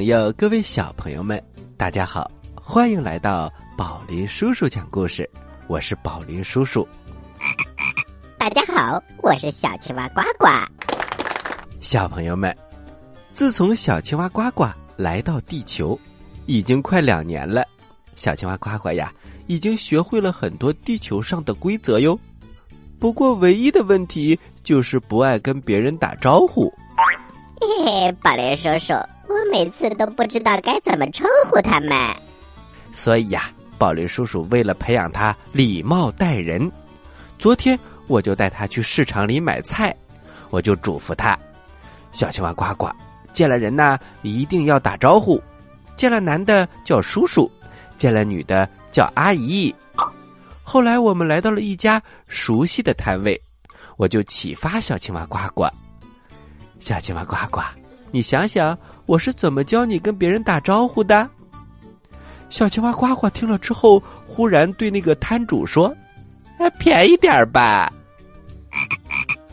朋友，各位小朋友们，大家好，欢迎来到宝林叔叔讲故事。我是宝林叔叔。大家好，我是小青蛙呱呱。小朋友们，自从小青蛙呱呱来到地球，已经快两年了。小青蛙呱呱呀，已经学会了很多地球上的规则哟。不过，唯一的问题就是不爱跟别人打招呼。嘿嘿，宝林叔叔，我每次都不知道该怎么称呼他们。所以呀，宝林叔叔为了培养他礼貌待人，昨天我就带他去市场里买菜，我就嘱咐他：小青蛙呱呱，见了人呢一定要打招呼，见了男的叫叔叔，见了女的叫阿姨。后来我们来到了一家熟悉的摊位，我就启发小青蛙呱呱。小青蛙呱呱，你想想，我是怎么教你跟别人打招呼的？小青蛙呱呱听了之后，忽然对那个摊主说：“便宜点吧。”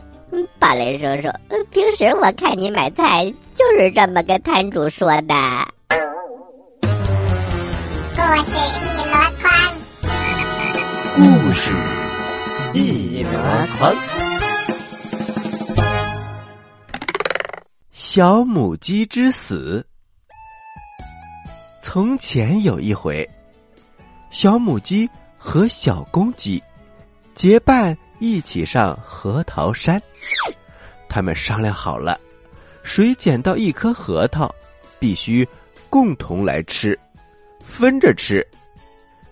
宝雷叔叔，平时我看你买菜就是这么跟摊主说的。故事一箩筐，故事一箩筐。小母鸡之死。从前有一回，小母鸡和小公鸡结伴一起上核桃山。他们商量好了，谁捡到一颗核桃，必须共同来吃，分着吃。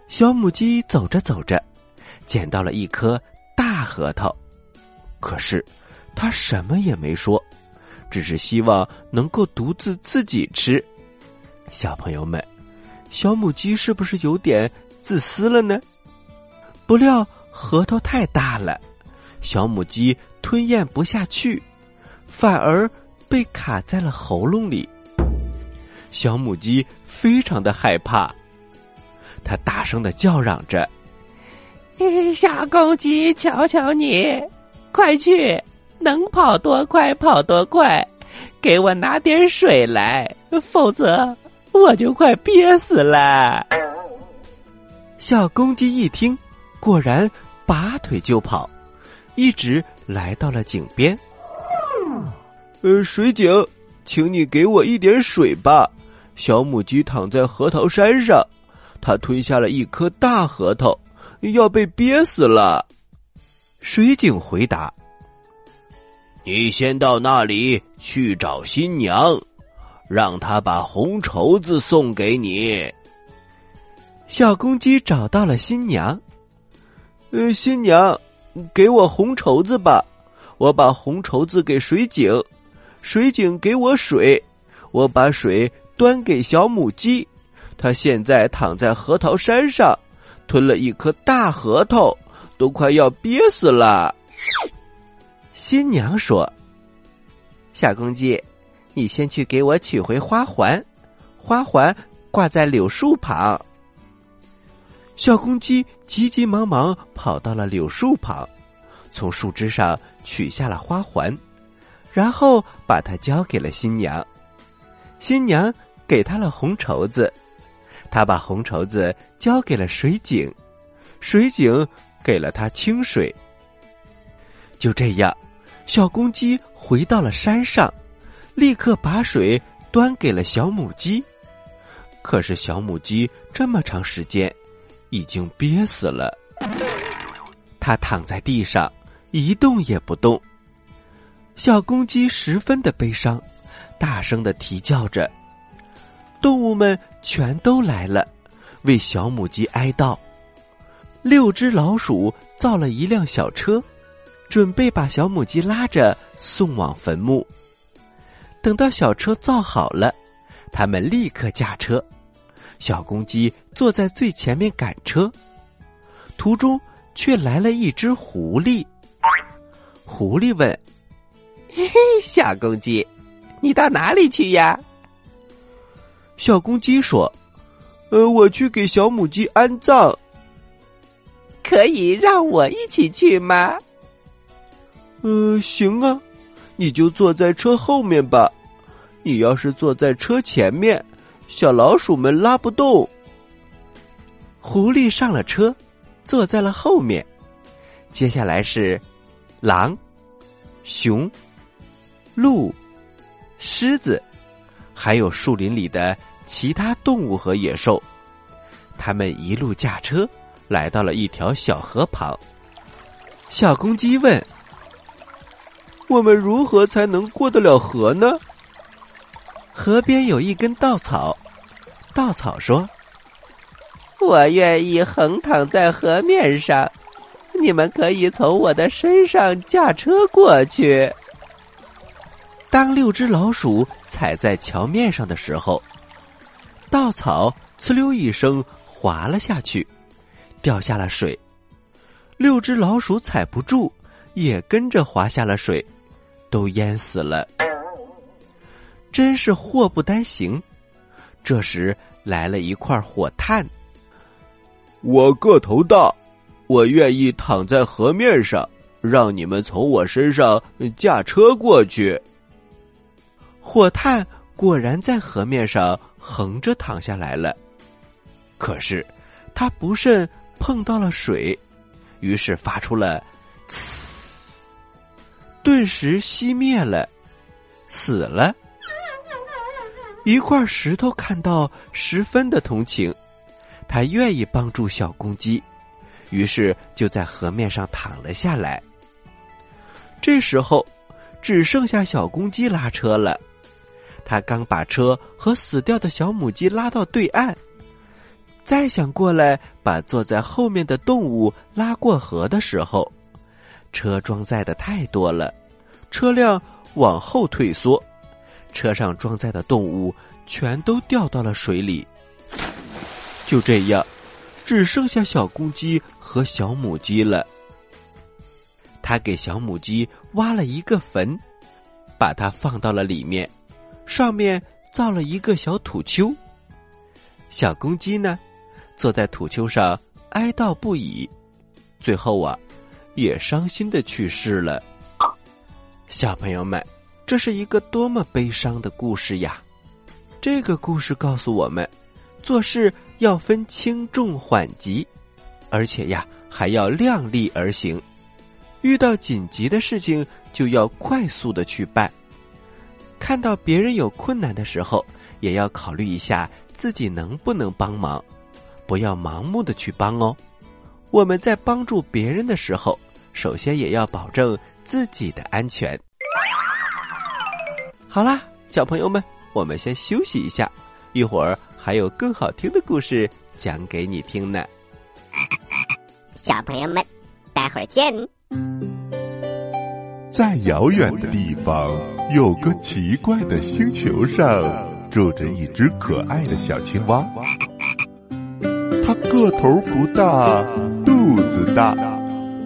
小母鸡走着走着，捡到了一颗大核桃，可是它什么也没说。只是希望能够独自自己吃，小朋友们，小母鸡是不是有点自私了呢？不料核桃太大了，小母鸡吞咽不下去，反而被卡在了喉咙里。小母鸡非常的害怕，它大声的叫嚷着：“小公鸡，瞧瞧你，快去！”能跑多快跑多快，给我拿点水来，否则我就快憋死了。小公鸡一听，果然拔腿就跑，一直来到了井边。呃，水井，请你给我一点水吧。小母鸡躺在核桃山上，它吞下了一颗大核桃，要被憋死了。水井回答。你先到那里去找新娘，让她把红绸子送给你。小公鸡找到了新娘，呃，新娘，给我红绸子吧，我把红绸子给水井，水井给我水，我把水端给小母鸡，它现在躺在核桃山上，吞了一颗大核桃，都快要憋死了。新娘说：“小公鸡，你先去给我取回花环，花环挂在柳树旁。”小公鸡急急忙忙跑到了柳树旁，从树枝上取下了花环，然后把它交给了新娘。新娘给他了红绸子，他把红绸子交给了水井，水井给了他清水。就这样。小公鸡回到了山上，立刻把水端给了小母鸡。可是小母鸡这么长时间，已经憋死了。它躺在地上，一动也不动。小公鸡十分的悲伤，大声的啼叫着。动物们全都来了，为小母鸡哀悼。六只老鼠造了一辆小车。准备把小母鸡拉着送往坟墓。等到小车造好了，他们立刻驾车。小公鸡坐在最前面赶车，途中却来了一只狐狸。狐狸问：“嘿嘿，小公鸡，你到哪里去呀？”小公鸡说：“呃，我去给小母鸡安葬。可以让我一起去吗？”呃，行啊，你就坐在车后面吧。你要是坐在车前面，小老鼠们拉不动。”狐狸上了车，坐在了后面。接下来是狼、熊、鹿、狮子，还有树林里的其他动物和野兽。他们一路驾车来到了一条小河旁。小公鸡问：“我们如何才能过得了河呢？”河边有一根稻草，稻草说。我愿意横躺在河面上，你们可以从我的身上驾车过去。当六只老鼠踩在桥面上的时候，稻草呲溜一声滑了下去，掉下了水。六只老鼠踩不住，也跟着滑下了水，都淹死了。真是祸不单行。这时来了一块火炭。我个头大，我愿意躺在河面上，让你们从我身上驾车过去。火炭果然在河面上横着躺下来了，可是他不慎碰到了水，于是发出了“呲”，顿时熄灭了，死了。一块石头看到，十分的同情。他愿意帮助小公鸡，于是就在河面上躺了下来。这时候，只剩下小公鸡拉车了。他刚把车和死掉的小母鸡拉到对岸，再想过来把坐在后面的动物拉过河的时候，车装载的太多了，车辆往后退缩，车上装载的动物全都掉到了水里。就这样，只剩下小公鸡和小母鸡了。他给小母鸡挖了一个坟，把它放到了里面，上面造了一个小土丘。小公鸡呢，坐在土丘上哀悼不已，最后啊，也伤心的去世了。小朋友们，这是一个多么悲伤的故事呀！这个故事告诉我们，做事。要分轻重缓急，而且呀还要量力而行。遇到紧急的事情，就要快速的去办。看到别人有困难的时候，也要考虑一下自己能不能帮忙，不要盲目的去帮哦。我们在帮助别人的时候，首先也要保证自己的安全。好啦，小朋友们，我们先休息一下，一会儿。还有更好听的故事讲给你听呢，小朋友们，待会儿见。在遥远的地方，有个奇怪的星球上，住着一只可爱的小青蛙。它个头不大，肚子大，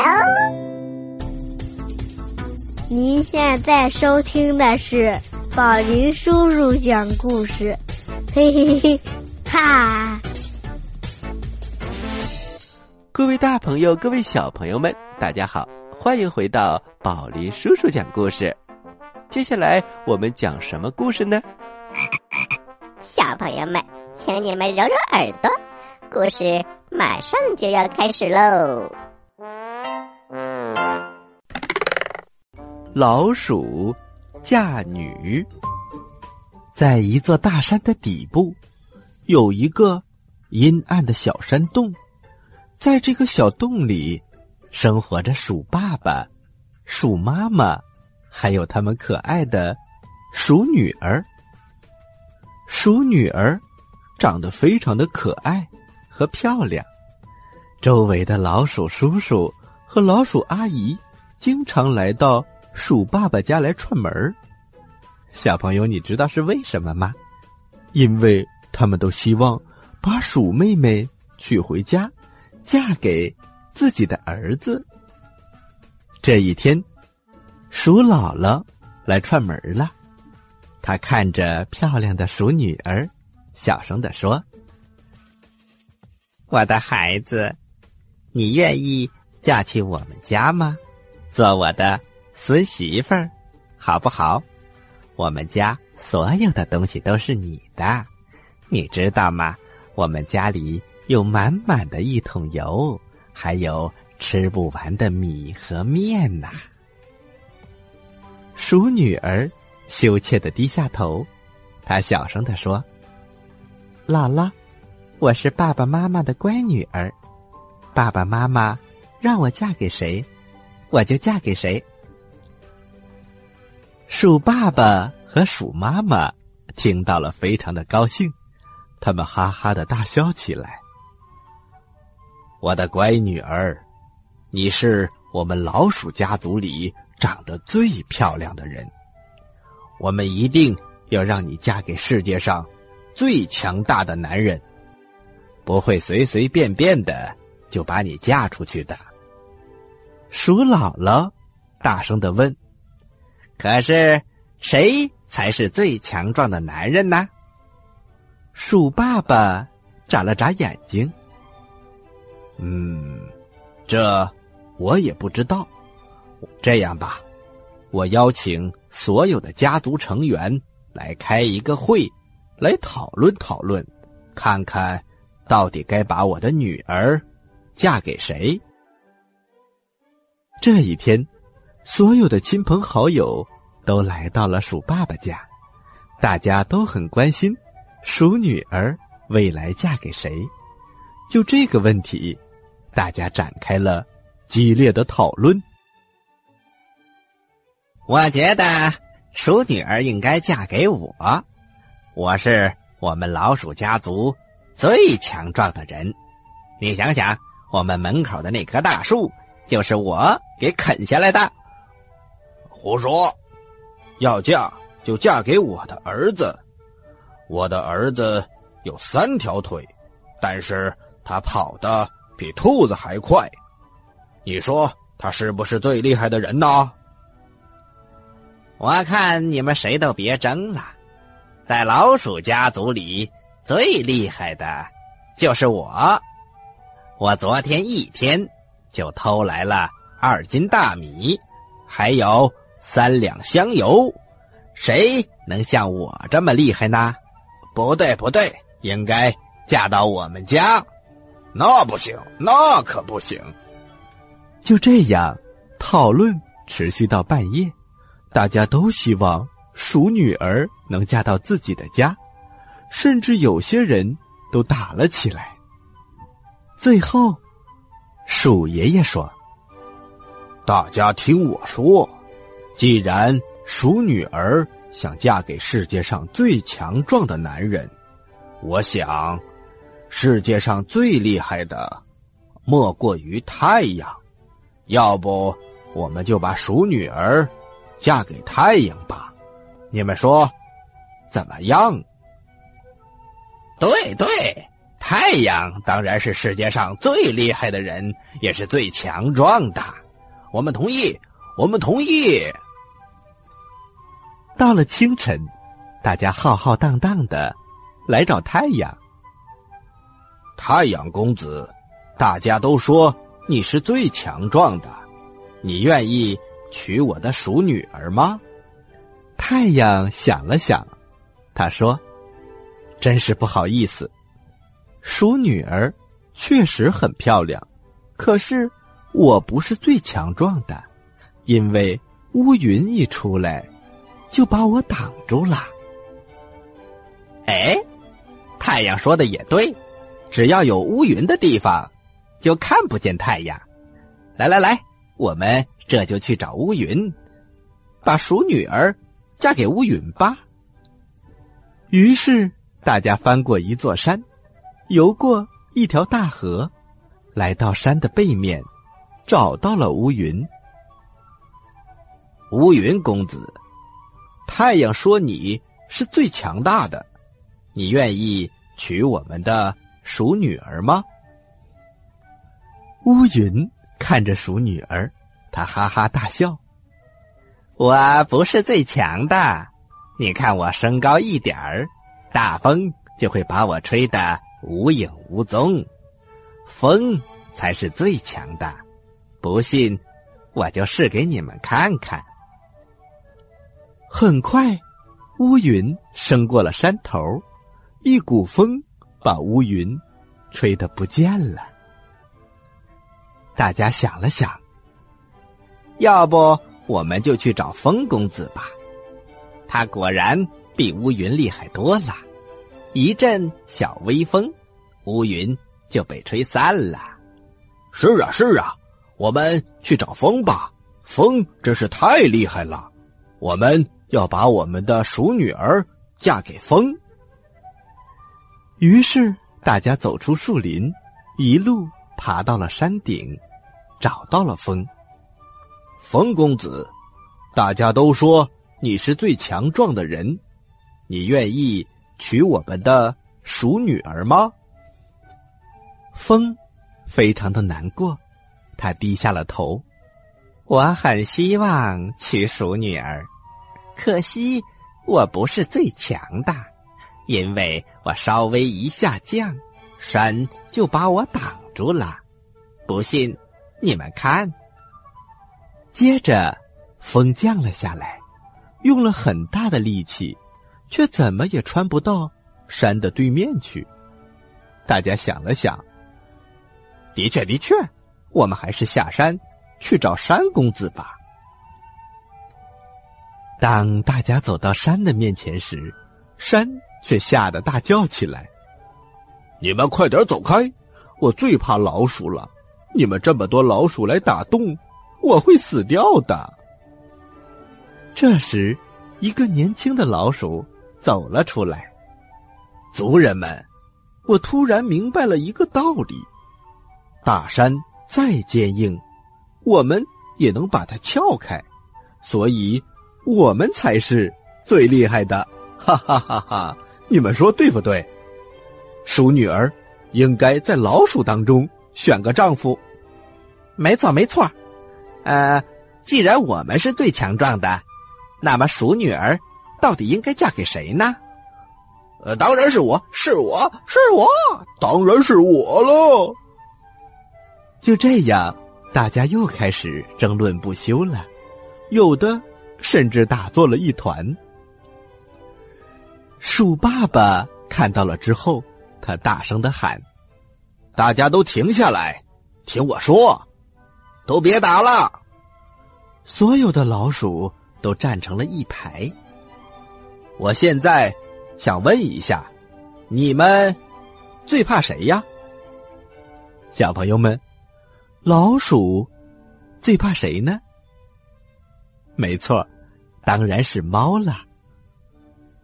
哟。您现在收听的是宝林叔叔讲故事，嘿嘿嘿，哈！各位大朋友，各位小朋友们，大家好，欢迎回到宝林叔叔讲故事。接下来我们讲什么故事呢？小朋友们，请你们揉揉耳朵，故事马上就要开始喽。老鼠嫁女，在一座大山的底部，有一个阴暗的小山洞。在这个小洞里，生活着鼠爸爸、鼠妈妈，还有他们可爱的鼠女儿。鼠女儿长得非常的可爱和漂亮，周围的老鼠叔叔和老鼠阿姨经常来到鼠爸爸家来串门儿。小朋友，你知道是为什么吗？因为他们都希望把鼠妹妹娶回家，嫁给自己的儿子。这一天，鼠姥姥来串门了。她看着漂亮的鼠女儿，小声的说：“我的孩子。”你愿意嫁去我们家吗？做我的孙媳妇儿，好不好？我们家所有的东西都是你的，你知道吗？我们家里有满满的一桶油，还有吃不完的米和面呐。鼠女儿羞怯的低下头，她小声的说：“姥姥，我是爸爸妈妈的乖女儿。”爸爸妈妈让我嫁给谁，我就嫁给谁。鼠爸爸和鼠妈妈听到了，非常的高兴，他们哈哈的大笑起来。我的乖女儿，你是我们老鼠家族里长得最漂亮的人，我们一定要让你嫁给世界上最强大的男人，不会随随便便的。就把你嫁出去的，鼠姥姥大声的问：“可是谁才是最强壮的男人呢？”鼠爸爸眨了眨眼睛：“嗯，这我也不知道。这样吧，我邀请所有的家族成员来开一个会，来讨论讨论，看看到底该把我的女儿。”嫁给谁？这一天，所有的亲朋好友都来到了鼠爸爸家，大家都很关心鼠女儿未来嫁给谁。就这个问题，大家展开了激烈的讨论。我觉得鼠女儿应该嫁给我，我是我们老鼠家族最强壮的人。你想想。我们门口的那棵大树，就是我给啃下来的。胡说！要嫁就嫁给我的儿子。我的儿子有三条腿，但是他跑得比兔子还快。你说他是不是最厉害的人呢？我看你们谁都别争了，在老鼠家族里最厉害的，就是我。我昨天一天就偷来了二斤大米，还有三两香油，谁能像我这么厉害呢？不对，不对，应该嫁到我们家。那不行，那可不行。就这样，讨论持续到半夜，大家都希望鼠女儿能嫁到自己的家，甚至有些人都打了起来。最后，鼠爷爷说：“大家听我说，既然鼠女儿想嫁给世界上最强壮的男人，我想，世界上最厉害的莫过于太阳。要不，我们就把鼠女儿嫁给太阳吧？你们说怎么样？”对对。太阳当然是世界上最厉害的人，也是最强壮的。我们同意，我们同意。到了清晨，大家浩浩荡荡的来找太阳。太阳公子，大家都说你是最强壮的，你愿意娶我的鼠女儿吗？太阳想了想，他说：“真是不好意思。”鼠女儿确实很漂亮，可是我不是最强壮的，因为乌云一出来就把我挡住了。哎，太阳说的也对，只要有乌云的地方，就看不见太阳。来来来，我们这就去找乌云，把鼠女儿嫁给乌云吧。于是大家翻过一座山。游过一条大河，来到山的背面，找到了乌云。乌云公子，太阳说你是最强大的，你愿意娶我们的鼠女儿吗？乌云看着鼠女儿，他哈哈大笑：“我不是最强的，你看我身高一点儿，大风就会把我吹得无影无踪。风才是最强的，不信，我就试给你们看看。”很快，乌云升过了山头，一股风把乌云吹得不见了。大家想了想，要不我们就去找风公子吧。他果然比乌云厉害多了。一阵小微风，乌云就被吹散了。是啊，是啊，我们去找风吧。风真是太厉害了。我们要把我们的鼠女儿嫁给风。于是大家走出树林，一路爬到了山顶。找到了风，风公子，大家都说你是最强壮的人，你愿意娶我们的鼠女儿吗？风非常的难过，他低下了头。我很希望娶鼠女儿，可惜我不是最强的，因为我稍微一下降，山就把我挡住了。不信。你们看，接着风降了下来，用了很大的力气，却怎么也穿不到山的对面去。大家想了想，的确，的确，我们还是下山去找山公子吧。当大家走到山的面前时，山却吓得大叫起来：“你们快点走开！我最怕老鼠了。”你们这么多老鼠来打洞，我会死掉的。这时，一个年轻的老鼠走了出来。族人们，我突然明白了一个道理：大山再坚硬，我们也能把它撬开，所以我们才是最厉害的！哈哈哈哈！你们说对不对？鼠女儿应该在老鼠当中。选个丈夫，没错没错。呃，既然我们是最强壮的，那么鼠女儿到底应该嫁给谁呢？呃，当然是我，是我是我，当然是我了。就这样，大家又开始争论不休了，有的甚至打作了一团。鼠爸爸看到了之后，他大声的喊。大家都停下来，听我说，都别打了。所有的老鼠都站成了一排。我现在想问一下，你们最怕谁呀？小朋友们，老鼠最怕谁呢？没错，当然是猫了。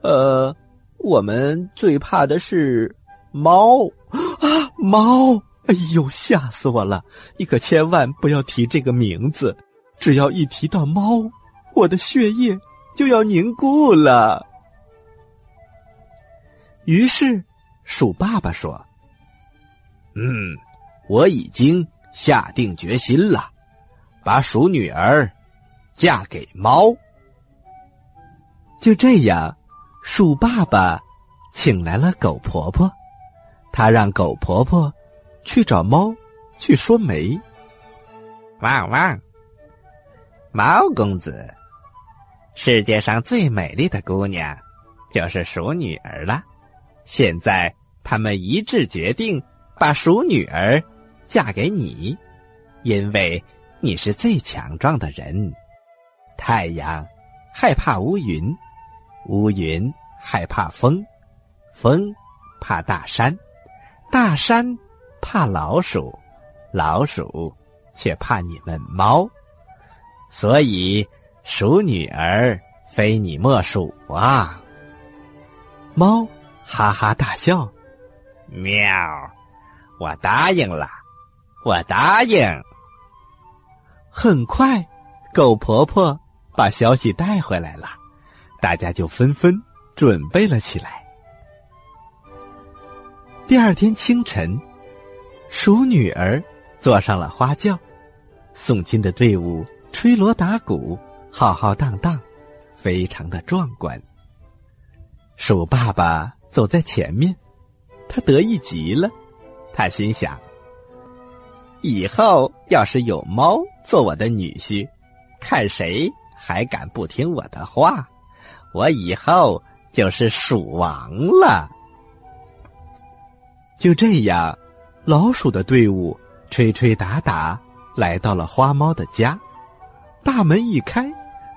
呃，我们最怕的是猫。啊，猫！哎呦，吓死我了！你可千万不要提这个名字，只要一提到猫，我的血液就要凝固了。于是，鼠爸爸说：“嗯，我已经下定决心了，把鼠女儿嫁给猫。”就这样，鼠爸爸请来了狗婆婆。他让狗婆婆去找猫去说媒。汪汪！猫公子，世界上最美丽的姑娘就是鼠女儿了。现在他们一致决定把鼠女儿嫁给你，因为你是最强壮的人。太阳害怕乌云，乌云害怕风，风怕大山。大山怕老鼠，老鼠却怕你们猫，所以鼠女儿非你莫属啊！猫哈哈大笑，喵，我答应了，我答应。很快，狗婆婆把消息带回来了，大家就纷纷准备了起来。第二天清晨，鼠女儿坐上了花轿，送亲的队伍吹锣打鼓，浩浩荡荡，非常的壮观。鼠爸爸走在前面，他得意极了。他心想：以后要是有猫做我的女婿，看谁还敢不听我的话，我以后就是鼠王了。就这样，老鼠的队伍吹吹打打来到了花猫的家，大门一开，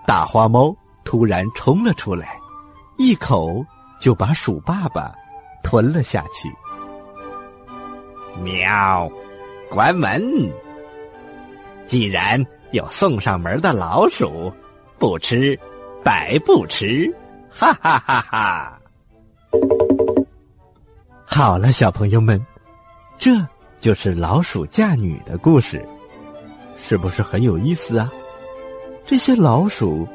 大花猫突然冲了出来。一口就把鼠爸爸吞了下去。喵，关门！既然有送上门的老鼠，不吃白不吃，哈哈哈哈！好了，小朋友们，这就是老鼠嫁女的故事，是不是很有意思啊？这些老鼠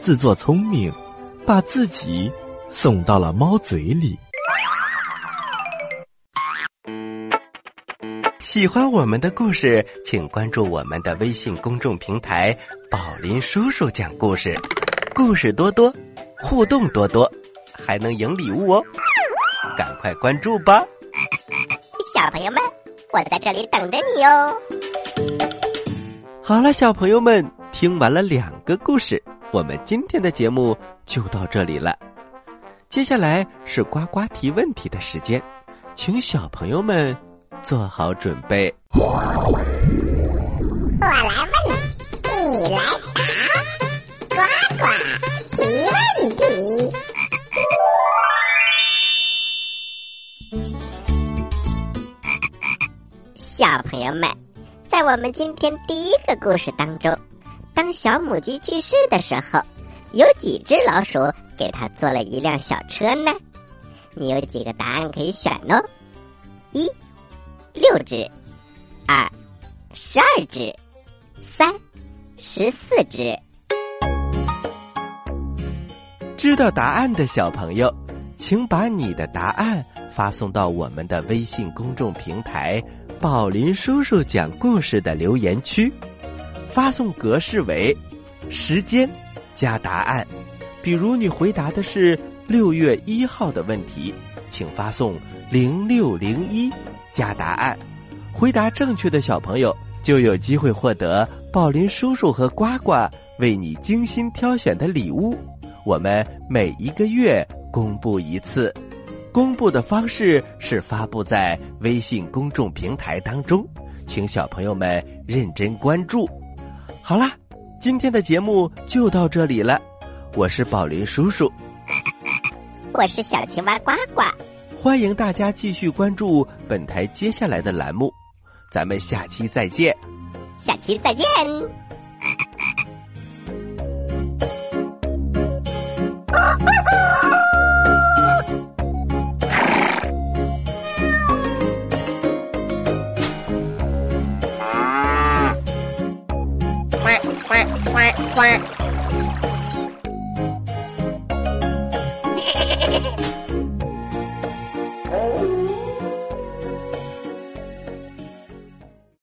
自作聪明。把自己送到了猫嘴里。喜欢我们的故事，请关注我们的微信公众平台“宝林叔叔讲故事”，故事多多，互动多多，还能赢礼物哦！赶快关注吧！小朋友们，我在这里等着你哦。好了，小朋友们，听完了两个故事。我们今天的节目就到这里了，接下来是呱呱提问题的时间，请小朋友们做好准备。我来问，你你来答，呱呱提问题。小朋友们，在我们今天第一个故事当中。当小母鸡去世的时候，有几只老鼠给它做了一辆小车呢？你有几个答案可以选呢？一，六只；二，十二只；三，十四只。知道答案的小朋友，请把你的答案发送到我们的微信公众平台“宝林叔叔讲故事”的留言区。发送格式为时间加答案，比如你回答的是六月一号的问题，请发送零六零一加答案。回答正确的小朋友就有机会获得宝林叔叔和呱呱为你精心挑选的礼物。我们每一个月公布一次，公布的方式是发布在微信公众平台当中，请小朋友们认真关注。好啦，今天的节目就到这里了。我是宝林叔叔，我是小青蛙呱呱。欢迎大家继续关注本台接下来的栏目，咱们下期再见。下期再见。快快快！